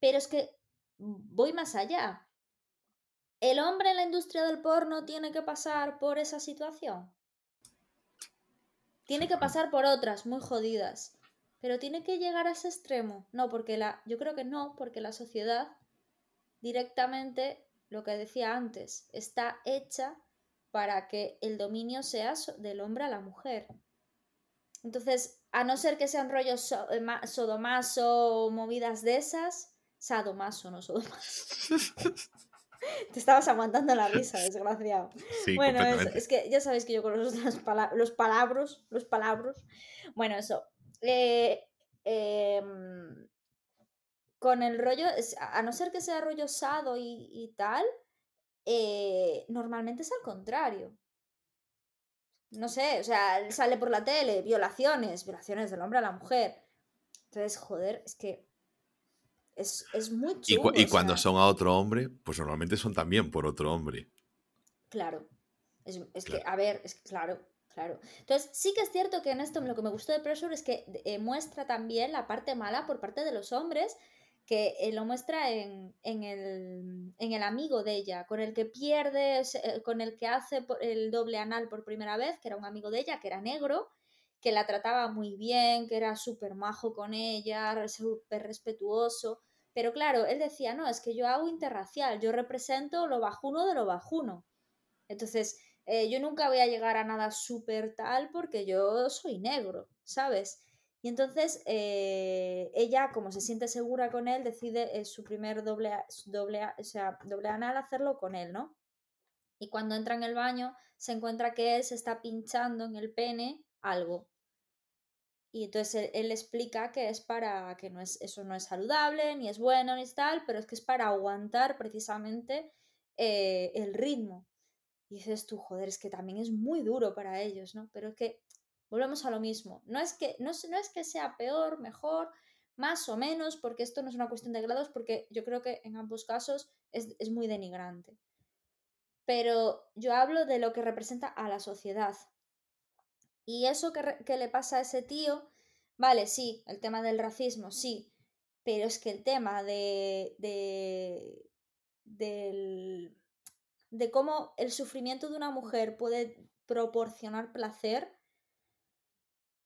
Speaker 2: Pero es que voy más allá. ¿El hombre en la industria del porno tiene que pasar por esa situación? Tiene que pasar por otras muy jodidas. Pero tiene que llegar a ese extremo. No, porque la. Yo creo que no, porque la sociedad directamente, lo que decía antes, está hecha para que el dominio sea del hombre a la mujer. Entonces, a no ser que sean rollos eh, sodomaso o movidas de esas, Sadomaso, no Sodomaso. Te estabas aguantando la risa, desgraciado. bueno, es, que ya sabéis que yo con los, los palabras, los palabras. Bueno, eso. Eh, em, con el rollo, a no ser que sea rollo sado y, tal, eh, normalmente es al contrario. No sé, o sea, sale por la tele, violaciones, violaciones del hombre a la mujer. Entonces, joder, es que es, es muy
Speaker 1: chulo. Y, cuando son a otro hombre, pues normalmente son también por otro hombre.
Speaker 2: Claro. Es, que, a ver, es claro, claro. Entonces, sí que es cierto que en esto lo que me gustó de Pressure es que eh, muestra también la parte mala por parte de los hombres, que eh, lo muestra en, en, el, en, el, amigo de ella, con el que pierde, eh, con el que hace el doble anal por primera vez, que era un amigo de ella, que era negro, que la trataba muy bien, que era súper majo con ella, súper respetuoso. Pero claro, él decía, no, es que yo hago interracial, yo represento lo bajuno de lo bajuno. Entonces, eh, yo nunca voy a llegar a nada súper tal porque yo soy negro, ¿sabes? Y entonces eh, ella, como se siente segura con él, decide su primer doble, doble, o sea, doble anal hacerlo con él, ¿no? Y cuando entra en el baño, se encuentra que él se está pinchando en el pene algo. Y entonces él, explica que es para que no es, eso no es saludable, ni es bueno, ni tal, pero es que es para aguantar precisamente eh, el ritmo. Y dices tú, joder, es que también es muy duro para ellos, ¿no? Pero es que volvemos a lo mismo. No es que, no, no es que sea peor, mejor, más o menos, porque esto no es una cuestión de grados, porque yo creo que en ambos casos es, es muy denigrante. Pero yo hablo de lo que representa a la sociedad. Y eso que, que le pasa a ese tío, vale, sí, el tema del racismo, sí, pero es que el tema de, de, del de cómo el sufrimiento de una mujer puede proporcionar placer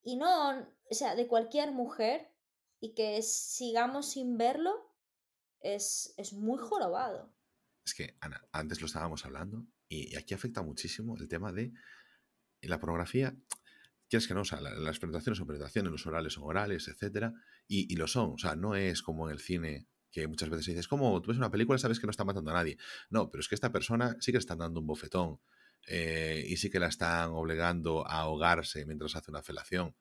Speaker 2: y no, o sea, de cualquier mujer y que sigamos sin verlo es, es muy jorobado.
Speaker 1: Es que, Ana, antes lo estábamos hablando y aquí afecta muchísimo el tema de la pornografía. Quieres que no, o sea, las penetraciones son penetraciones, los orales son orales, etcétera, y, y lo son. O sea, no es como en el cine que muchas veces dices, como tú ves una película, sabes que no está matando a nadie. No, pero es que esta persona sí que le están dando un bofetón eh, y sí que la están obligando a ahogarse mientras hace una felación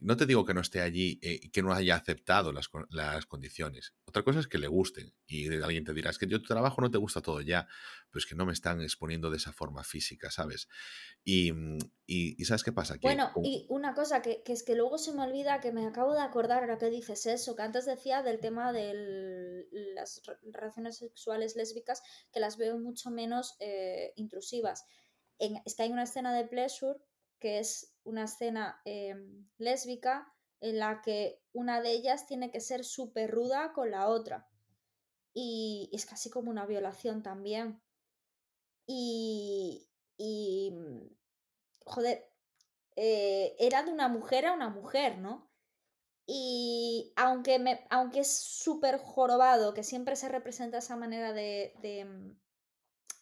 Speaker 1: no te digo que no esté allí y eh, que no haya aceptado las, las, condiciones. Otra cosa es que le gusten y alguien te dirá, es que yo tu trabajo no te gusta todo ya, pero es que no me están exponiendo de esa forma física, ¿sabes? Y, mm, y, ¿sabes qué pasa?
Speaker 2: bueno, y una cosa que, que, es que luego se me olvida, que me acabo de acordar ahora que dices eso, que antes decía del tema de las relaciones sexuales lésbicas, que las veo mucho menos eh, intrusivas. En, es que hay una escena de Pleasure que es una escena em, lésbica en la que una de ellas tiene que ser súper ruda con la otra. Y, es casi como una violación también. Y, mm, joder, eh, era de una mujer a una mujer, ¿no? Y aunque, aunque es súper jorobado, que siempre se representa esa manera de, de, mm,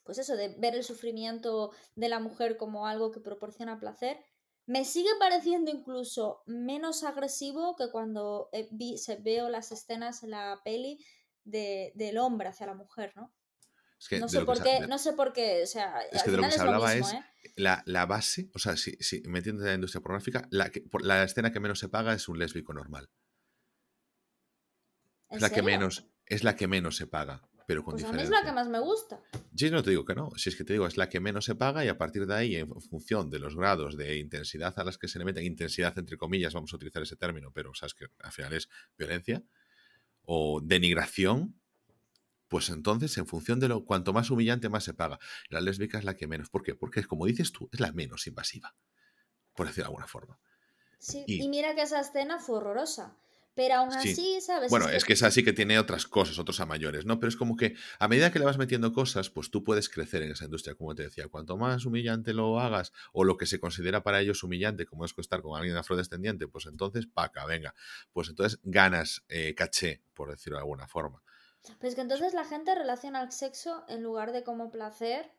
Speaker 2: pues eso, de ver el sufrimiento de la mujer como algo que proporciona placer, me sigue pareciendo incluso menos agresivo que cuando vi, se veo las escenas en la peli de, del hombre hacia la mujer, ¿no? no, sé por qué, no sé por qué, o sea,
Speaker 1: es que de lo que se hablaba es ¿eh? la, la, base, o sea, si, si me entiendes de la industria pornográfica, la, la escena que menos se paga es un lésbico normal. Es la que menos, es la que menos se paga pero con
Speaker 2: pues A mí es la que más me gusta.
Speaker 1: Sí, no te digo que no. Si es que te digo, es la que menos se paga y a partir de ahí, en función de los grados de intensidad a las que se le meten, intensidad entre comillas, vamos a utilizar ese término, pero sabes que al final es violencia o denigración, pues entonces, en función de lo cuanto más humillante, más se paga. La lésbica es la que menos. ¿Por qué? Porque, como dices tú, es la menos invasiva, por decir de alguna forma.
Speaker 2: Sí, y mira que esa escena fue horrorosa. Pero aún así, ¿sabes?
Speaker 1: Bueno, es que... es así que tiene otras cosas, otros a mayores, ¿no? Pero es como que a medida que le vas metiendo cosas, pues tú puedes crecer en esa industria, como te decía. Cuanto más humillante lo hagas, o lo que se considera para ellos humillante, como es estar con alguien afrodescendiente, pues entonces, paca, venga. Pues entonces ganas eh, caché, por decirlo de alguna forma.
Speaker 2: Pues que entonces la gente relaciona el sexo en lugar de como placer,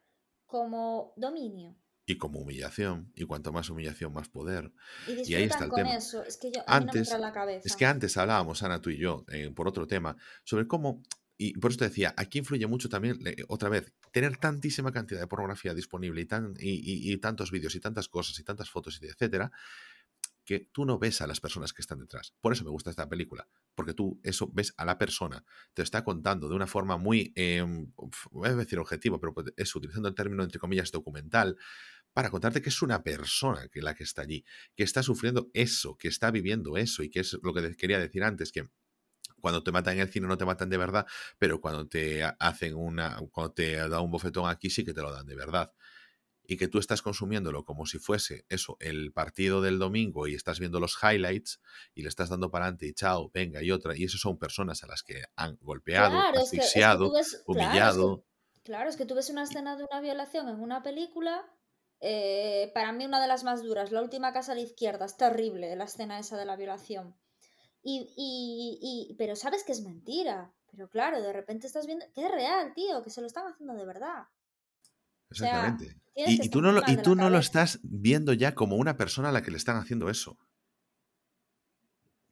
Speaker 2: como dominio
Speaker 1: y como humillación, y cuanto más humillación, más poder.
Speaker 2: Y, ahí está el tema. Eso. Es que yo, antes, la cabeza.
Speaker 1: Es que antes hablábamos, Ana, tú y yo, eh, por otro tema, sobre cómo, y por eso te decía, aquí influye mucho también, otra vez, tener tantísima cantidad de pornografía disponible y, tan, y, y tantos vídeos y tantas cosas y tantas fotos y etcétera, que tú no ves a las personas que están detrás. Por eso me gusta esta película, porque tú eso ves a la persona, te está contando de una forma muy, eh, voy a decir objetivo, pero pues, es utilizando el término entre comillas documental, para contarte que es una persona que la que está allí, que está sufriendo eso, que está viviendo eso y que es lo que quería decir antes, que cuando te matan en el cine no te matan de verdad, pero cuando te hacen una, cuando te da un bofetón aquí sí que te lo dan de verdad. Y que tú estás consumiéndolo como si fuese eso, el partido del domingo y estás viendo los highlights y le estás dando para adelante y chao, venga y otra. Y eso son personas a las que han golpeado, asfixiado, humillado.
Speaker 2: claro, es que tú ves una escena de una violación en una película eh, para mí una de las más duras, la última casa a la izquierda, es terrible la escena esa de la violación. Y, y, pero sabes que es mentira. Pero claro, de repente estás viendo que es real, tío, que se lo están haciendo de verdad.
Speaker 1: Exactamente. y, tú, no lo, y tú no lo estás viendo ya como una persona a la que le están haciendo eso.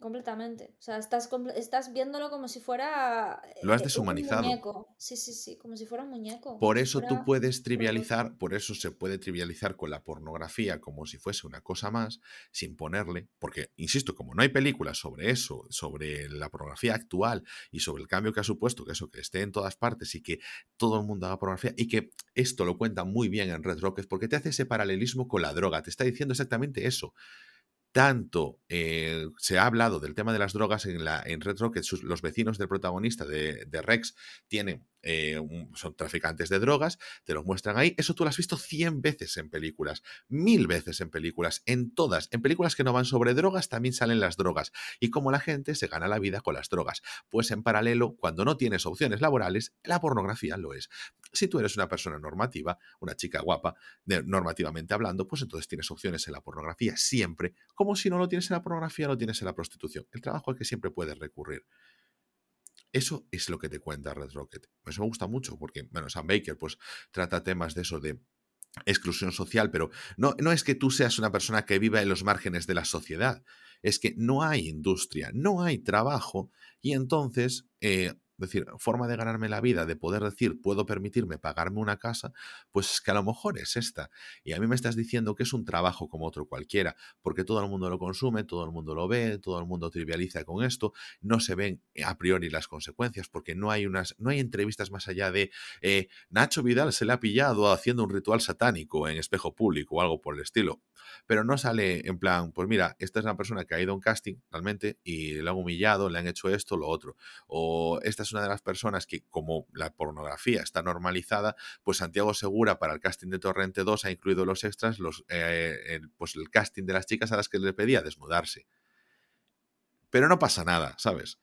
Speaker 2: Completamente. O sea, estás, estás viéndolo como si fuera.
Speaker 1: Lo has eh, deshumanizado.
Speaker 2: Un muñeco. Sí, sí, sí, como si fuera un muñeco.
Speaker 1: Por eso tú puedes trivializar, por eso se puede trivializar con la pornografía como si fuese una cosa más, sin ponerle, porque, insisto, como no hay películas sobre eso, sobre la pornografía actual y sobre el cambio que ha supuesto, que eso que esté en todas partes y que todo el mundo haga pornografía, y que esto lo cuenta muy bien en Red Rocket, porque te hace ese paralelismo con la droga, te está diciendo exactamente eso tanto eh, se ha hablado del tema de las drogas en, la, en Red Rocket, los vecinos del protagonista de Rex tienen eh, son traficantes de drogas, te los muestran ahí. Eso tú lo has visto 100 veces en películas, mil veces en películas, en todas. En películas que no van sobre drogas también salen las drogas y cómo la gente se gana la vida con las drogas. Pues en paralelo, cuando no tienes opciones laborales, la pornografía lo es. Si tú eres una persona normativa, una chica guapa, normativamente hablando, pues entonces tienes opciones en la pornografía siempre, como si no lo tienes en la pornografía, lo tienes en la prostitución. El trabajo al que siempre puedes recurrir. Eso es lo que te cuenta Red Rocket. Eso me gusta mucho porque, bueno, Sam Baker pues trata temas de eso de exclusión social, pero no, no es que tú seas una persona que viva en los márgenes de la sociedad, es que no hay industria, no hay trabajo y entonces eh, decir, forma de ganarme la vida, de poder decir, puedo permitirme pagarme una casa, pues es que a lo mejor es esta. Y a mí me estás diciendo que es un trabajo como otro cualquiera, porque todo el mundo lo consume, todo el mundo lo ve, todo el mundo trivializa con esto, no se ven a priori las consecuencias, porque no hay unas, no hay entrevistas más allá de eh, Nacho Vidal se le ha pillado haciendo un ritual satánico en espejo público o algo por el estilo. Pero no sale en plan, pues mira, esta es una persona que ha ido a un casting realmente y le han humillado, le han hecho esto, lo otro. O esta es una de las personas que, como la pornografía está normalizada, pues Santiago Segura para el casting de Torrente 2 ha incluido los extras, los, eh, el, pues el casting de las chicas a las que le pedía desnudarse. Pero no pasa nada, ¿sabes?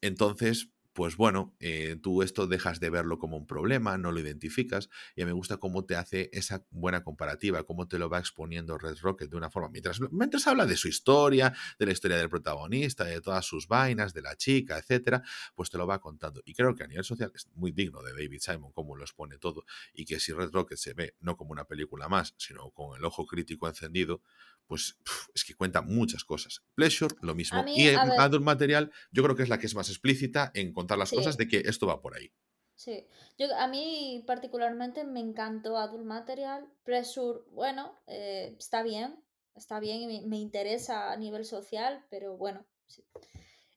Speaker 1: Entonces, pues bueno, eh, tú esto dejas de verlo como un problema, no lo identificas, y me gusta cómo te hace esa buena comparativa, cómo te lo va exponiendo Red Rocket de una forma, mientras, mientras habla de su historia, de la historia del protagonista, de todas sus vainas, de la chica, etcétera, pues te lo va contando. Y creo que a nivel social es muy digno de David Simon cómo lo expone todo, y que si Red Rocket se ve no como una película más, sino con el ojo crítico encendido, pues es que cuenta muchas cosas. Pleasure, lo mismo. y Adult Material, yo creo que es la que es más explícita en contar las cosas de que esto va por ahí.
Speaker 2: Sí, yo, a mí particularmente me encantó Adult Material. Pressure, bueno, eh, está bien, está bien y me, me, interesa a nivel social, pero bueno, sí.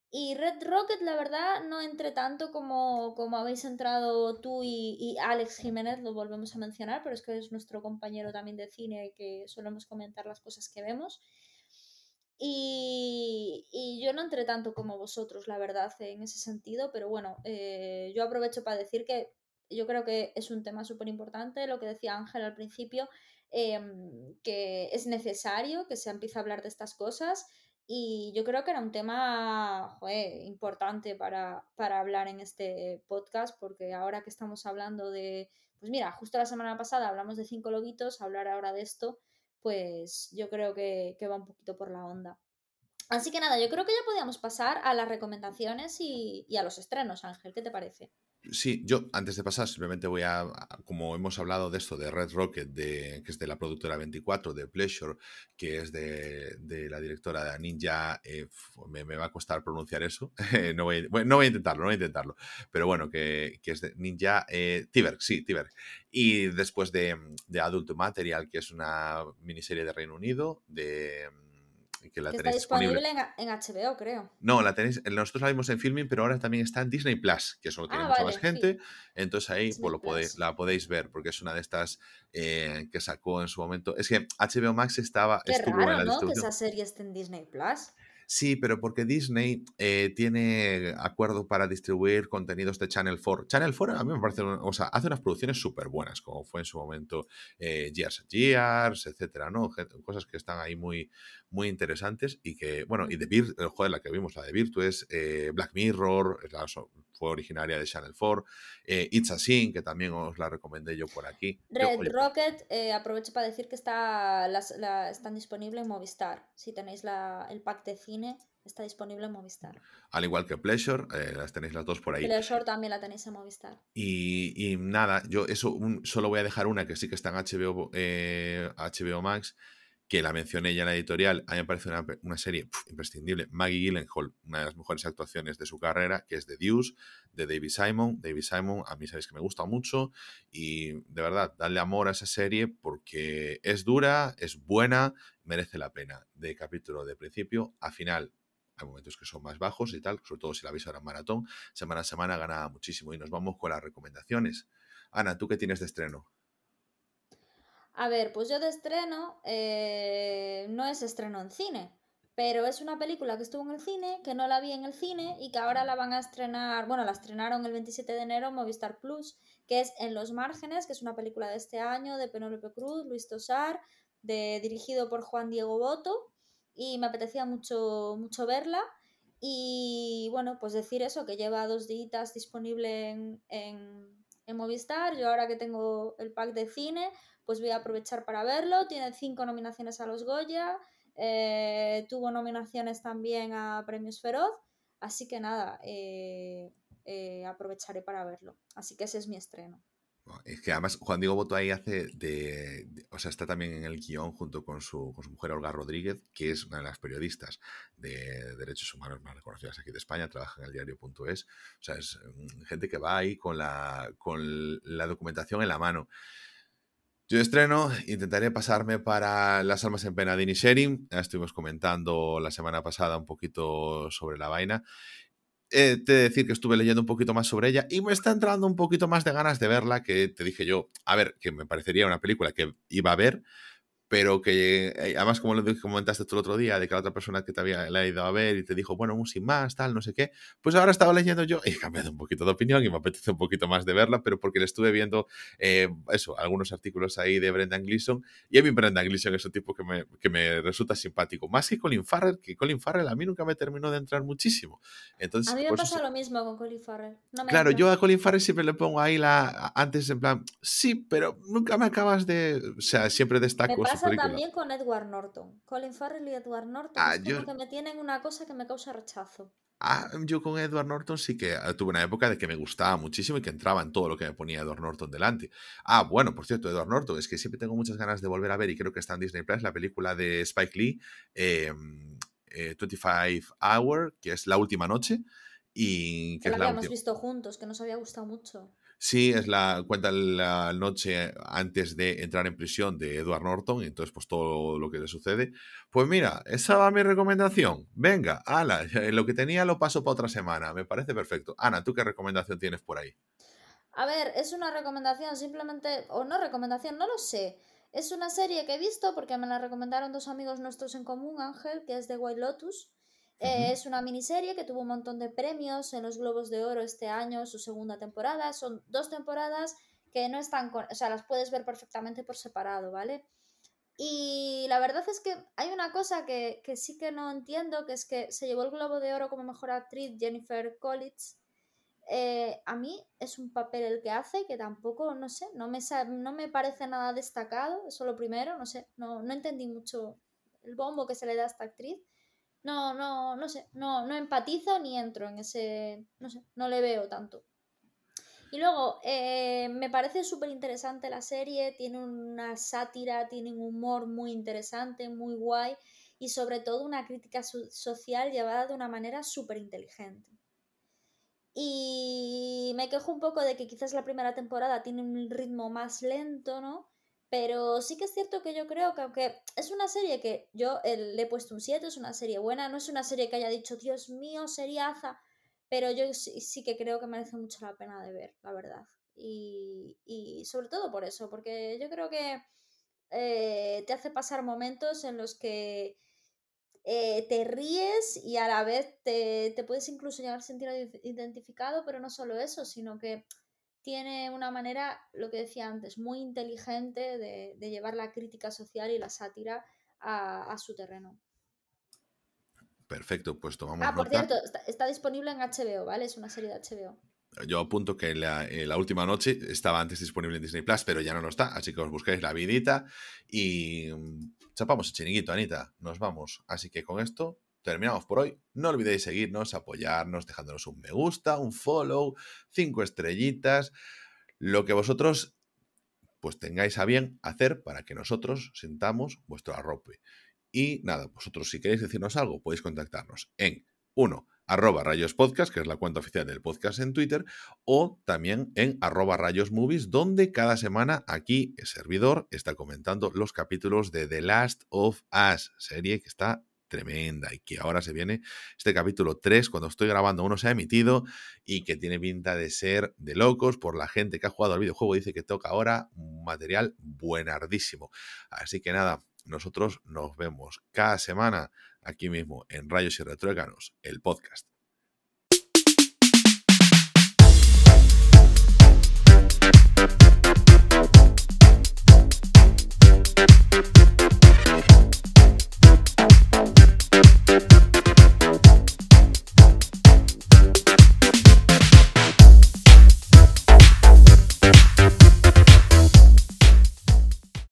Speaker 2: Y Red Rocket, la verdad, no entré tanto como, como habéis entrado tú y, Alex Jiménez, lo volvemos a mencionar, pero es que es nuestro compañero también de cine que solemos comentar las cosas que vemos. Y, y yo no entré tanto como vosotros, la verdad, en ese sentido, pero bueno, eh, yo aprovecho para decir que yo creo que es un tema súper importante, lo que decía Ángel al principio, em, que es necesario que se empiece a hablar de estas cosas y yo creo que era un tema importante para, hablar en este podcast, porque ahora que estamos hablando de, pues mira, justo la semana pasada hablamos de cinco lobitos, hablar ahora de esto, pues yo creo que, que va un poquito por la onda. Así que nada, yo creo que ya podíamos pasar a las recomendaciones y, y a los estrenos, Ángel, ¿qué te parece?
Speaker 1: Sí, yo antes de pasar simplemente voy a, como hemos hablado de esto de Red Rocket, de, que es de la productora 24, de Pleasure, que es de, la directora de Ninja, eh, me, va a costar pronunciar eso, no, voy, no voy a intentarlo, no voy a intentarlo, pero bueno, que, es de Ninja eh, Tiber, sí, Tiber. Y después de, de Adult Material, que es una miniserie de Reino Unido, de que la
Speaker 2: está disponible, en, HBO, creo.
Speaker 1: No, la tenéis, nosotros la vimos en filming, pero ahora también está en Disney Plus, que eso lo tiene ah, mucha más gente. Entonces ahí pues, lo la podéis ver, porque es una de estas eh, que sacó en su momento. Es que HBO Max estaba.
Speaker 2: Qué estuvo raro, en la ¿no? Que esa serie esté en Disney Plus.
Speaker 1: Sí, pero porque Disney eh, tiene acuerdo para distribuir contenidos de Channel 4. Channel 4 a mí me parece, o sea, hace unas producciones súper buenas, como fue en su momento eh, Gears Gears, etcétera, ¿no? Cosas que están ahí muy, muy interesantes y que, bueno, y de Virtu, eh, joder, la que vimos, la de Virtu es eh, Black Mirror, es la, fue originaria de Channel 4. Eh, It's a Sin, que también os la recomendé yo por aquí.
Speaker 2: Red Rocket, eh, aprovecho para decir que está, están disponibles en Movistar. Si tenéis el pack de cine, está disponible en Movistar.
Speaker 1: Al igual que Pleasure, eh, las tenéis las dos por ahí.
Speaker 2: Pleasure también la tenéis en Movistar.
Speaker 1: Y, nada, yo eso solo voy a dejar una que sí que está en HBO, HBO Max, que la mencioné ya en la editorial, a mí me parece una, serie imprescindible. Maggie Gyllenhaal, una de las mejores actuaciones de su carrera, que es The Deuce, de David Simon. David Simon, a mí sabéis que me gusta mucho y de verdad, darle amor a esa serie porque es dura, es buena, merece la pena. De capítulo de principio a final, hay momentos que son más bajos y tal, sobre todo si la veis ahora en maratón, semana a semana gana muchísimo. Y nos vamos con las recomendaciones. Ana, ¿tú qué tienes de estreno?
Speaker 2: A ver, pues yo de estreno, eh, no es estreno en cine, pero es una película que estuvo en el cine, que no la vi en el cine y que ahora la van a estrenar, bueno, la estrenaron el 27 de enero en Movistar Plus, que es En los márgenes, que es una película de este año de Penélope Cruz, Luis Tosar, de, dirigido por Juan Diego Boto y me apetecía mucho, mucho verla. Y bueno, pues decir eso, que lleva dos días disponible en, en Movistar. Yo ahora que tengo el pack de cine, pues voy a aprovechar para verlo. Tiene cinco nominaciones a los Goya, eh, tuvo nominaciones también a Premios Feroz, así que nada, eh, eh, aprovecharé para verlo. Así que ese es mi estreno.
Speaker 1: Es que además Juan Diego Boto ahí hace de, O sea, está también en el guion junto con su, con su mujer Olga Rodríguez, que es una de las periodistas de derechos humanos más reconocidas aquí de España, trabaja en el diario.es. O sea, es mm, gente que va ahí con la, con la documentación en la mano. Yo estreno, intentaré pasarme para Las Almas en Pena de Inisherin. Estuvimos comentando la semana pasada un poquito sobre la vaina. Te decir que estuve leyendo un poquito más sobre ella y me está entrando un poquito más de ganas de verla que te dije yo, a ver, que me parecería una película que iba a ver, pero que eh, además como lo comentaste tú el otro día, de que la otra persona que te había ido a ver y te dijo, bueno, un sin más, tal, no sé qué, pues ahora estaba leyendo yo y he cambiado un poquito de opinión y me apetece un poquito más de verla, pero porque le estuve viendo eh, eso, algunos artículos ahí de Brendan Gleeson y a mí Brendan Gleeson es un tipo que me, que me resulta simpático, más que Colin Farrell, que Colin Farrell a mí nunca me terminó de entrar muchísimo. Entonces,
Speaker 2: a mí me pasa lo mismo con Colin Farrell.
Speaker 1: claro, yo a Colin Farrell siempre le pongo ahí la, antes en plan, sí, pero nunca me acabas de, o sea, siempre destaco.
Speaker 2: Pasa también con Edward Norton. Colin Farrell y Edward Norton ah, es como que me tienen una cosa que me causa rechazo.
Speaker 1: Ah, yo con Edward Norton sí que ah, tuve una época de que me gustaba muchísimo y que entraba en todo lo que me ponía Edward Norton delante. Ah, bueno, por cierto, Edward Norton, es que siempre tengo muchas ganas de volver a ver y creo que está en Disney Plus la película de Spike Lee, 25 em, eh, Hour, que es La Última Noche. Y
Speaker 2: que, la habíamos visto juntos, que nos había gustado mucho.
Speaker 1: Sí, es la cuenta la noche antes de entrar en prisión de Edward Norton, y entonces pues todo lo que le sucede. Pues mira, esa va mi recomendación. Venga, ala, lo que tenía lo paso para otra semana, me parece perfecto. Ana, ¿tú qué recomendación tienes por ahí?
Speaker 2: A ver, es una recomendación simplemente, o no recomendación, no lo sé. Es una serie que he visto porque me la recomendaron dos amigos nuestros en común, Ángel, que es de White Lotus. Es una miniserie que tuvo un montón de premios en los Globos de Oro este año, su segunda temporada. Son dos temporadas que no están con, o sea, las puedes ver perfectamente por separado, ¿vale? Y la verdad es que hay una cosa que, sí que no entiendo, que es que se llevó el Globo de Oro como mejor actriz Jennifer Collins. Eh, a mí es un papel el que hace que tampoco, no sé, no me, no me parece nada destacado, eso lo primero, no sé, no, no entendí mucho el bombo que se le da a esta actriz no, no, no sé, no, no empatizo ni entro en ese, no sé, no le veo tanto. Y luego, eh, me parece súper interesante la serie, tiene una sátira, tiene un humor muy interesante, muy guay y sobre todo una crítica social llevada de una manera súper inteligente. Y me quejo un poco de que quizás la primera temporada tiene un ritmo más lento, ¿no? Pero sí que es cierto que yo creo que aunque es una serie que yo le he puesto un 7, es una serie buena, no es una serie que haya dicho, Dios mío, seriaza, pero yo sí, que creo que merece mucho la pena de ver, la verdad. Y, y sobre todo por eso, porque yo creo que eh, te hace pasar momentos en los que eh, te ríes y a la vez te, te puedes incluso llegar a sentir identificado, pero no solo eso, sino que tiene una manera, lo que decía antes, muy inteligente de, llevar la crítica social y la sátira a, su terreno.
Speaker 1: Perfecto, pues tomamos.
Speaker 2: Ah, por cierto, está, disponible en HBO, ¿vale? Es una serie de HBO.
Speaker 1: Yo apunto que la, eh, la, última noche estaba antes disponible en Disney Plus, pero ya no lo está, así que os busquéis la vidita y mm, chapamos el chiringuito, Anita. Nos vamos. Así que con esto terminamos por hoy. No olvidéis seguirnos, apoyarnos, dejándonos un me gusta, un follow, cinco estrellitas, lo que vosotros pues tengáis a bien hacer para que nosotros sintamos vuestro arrope. Y nada, vosotros si queréis decirnos algo, podéis contactarnos en 1 arroba rayos podcast, que es la cuenta oficial del podcast en Twitter, o también en arroba rayos movies, donde cada semana aquí el servidor está comentando los capítulos de The Last of Us, serie que está tremenda y que ahora se viene este capítulo 3 cuando estoy grabando uno se ha emitido y que tiene pinta de ser de locos por la gente que ha jugado al videojuego dice que toca ahora material buenardísimo así que nada nosotros nos vemos cada semana aquí mismo en Rayos y Retróganos, el podcast.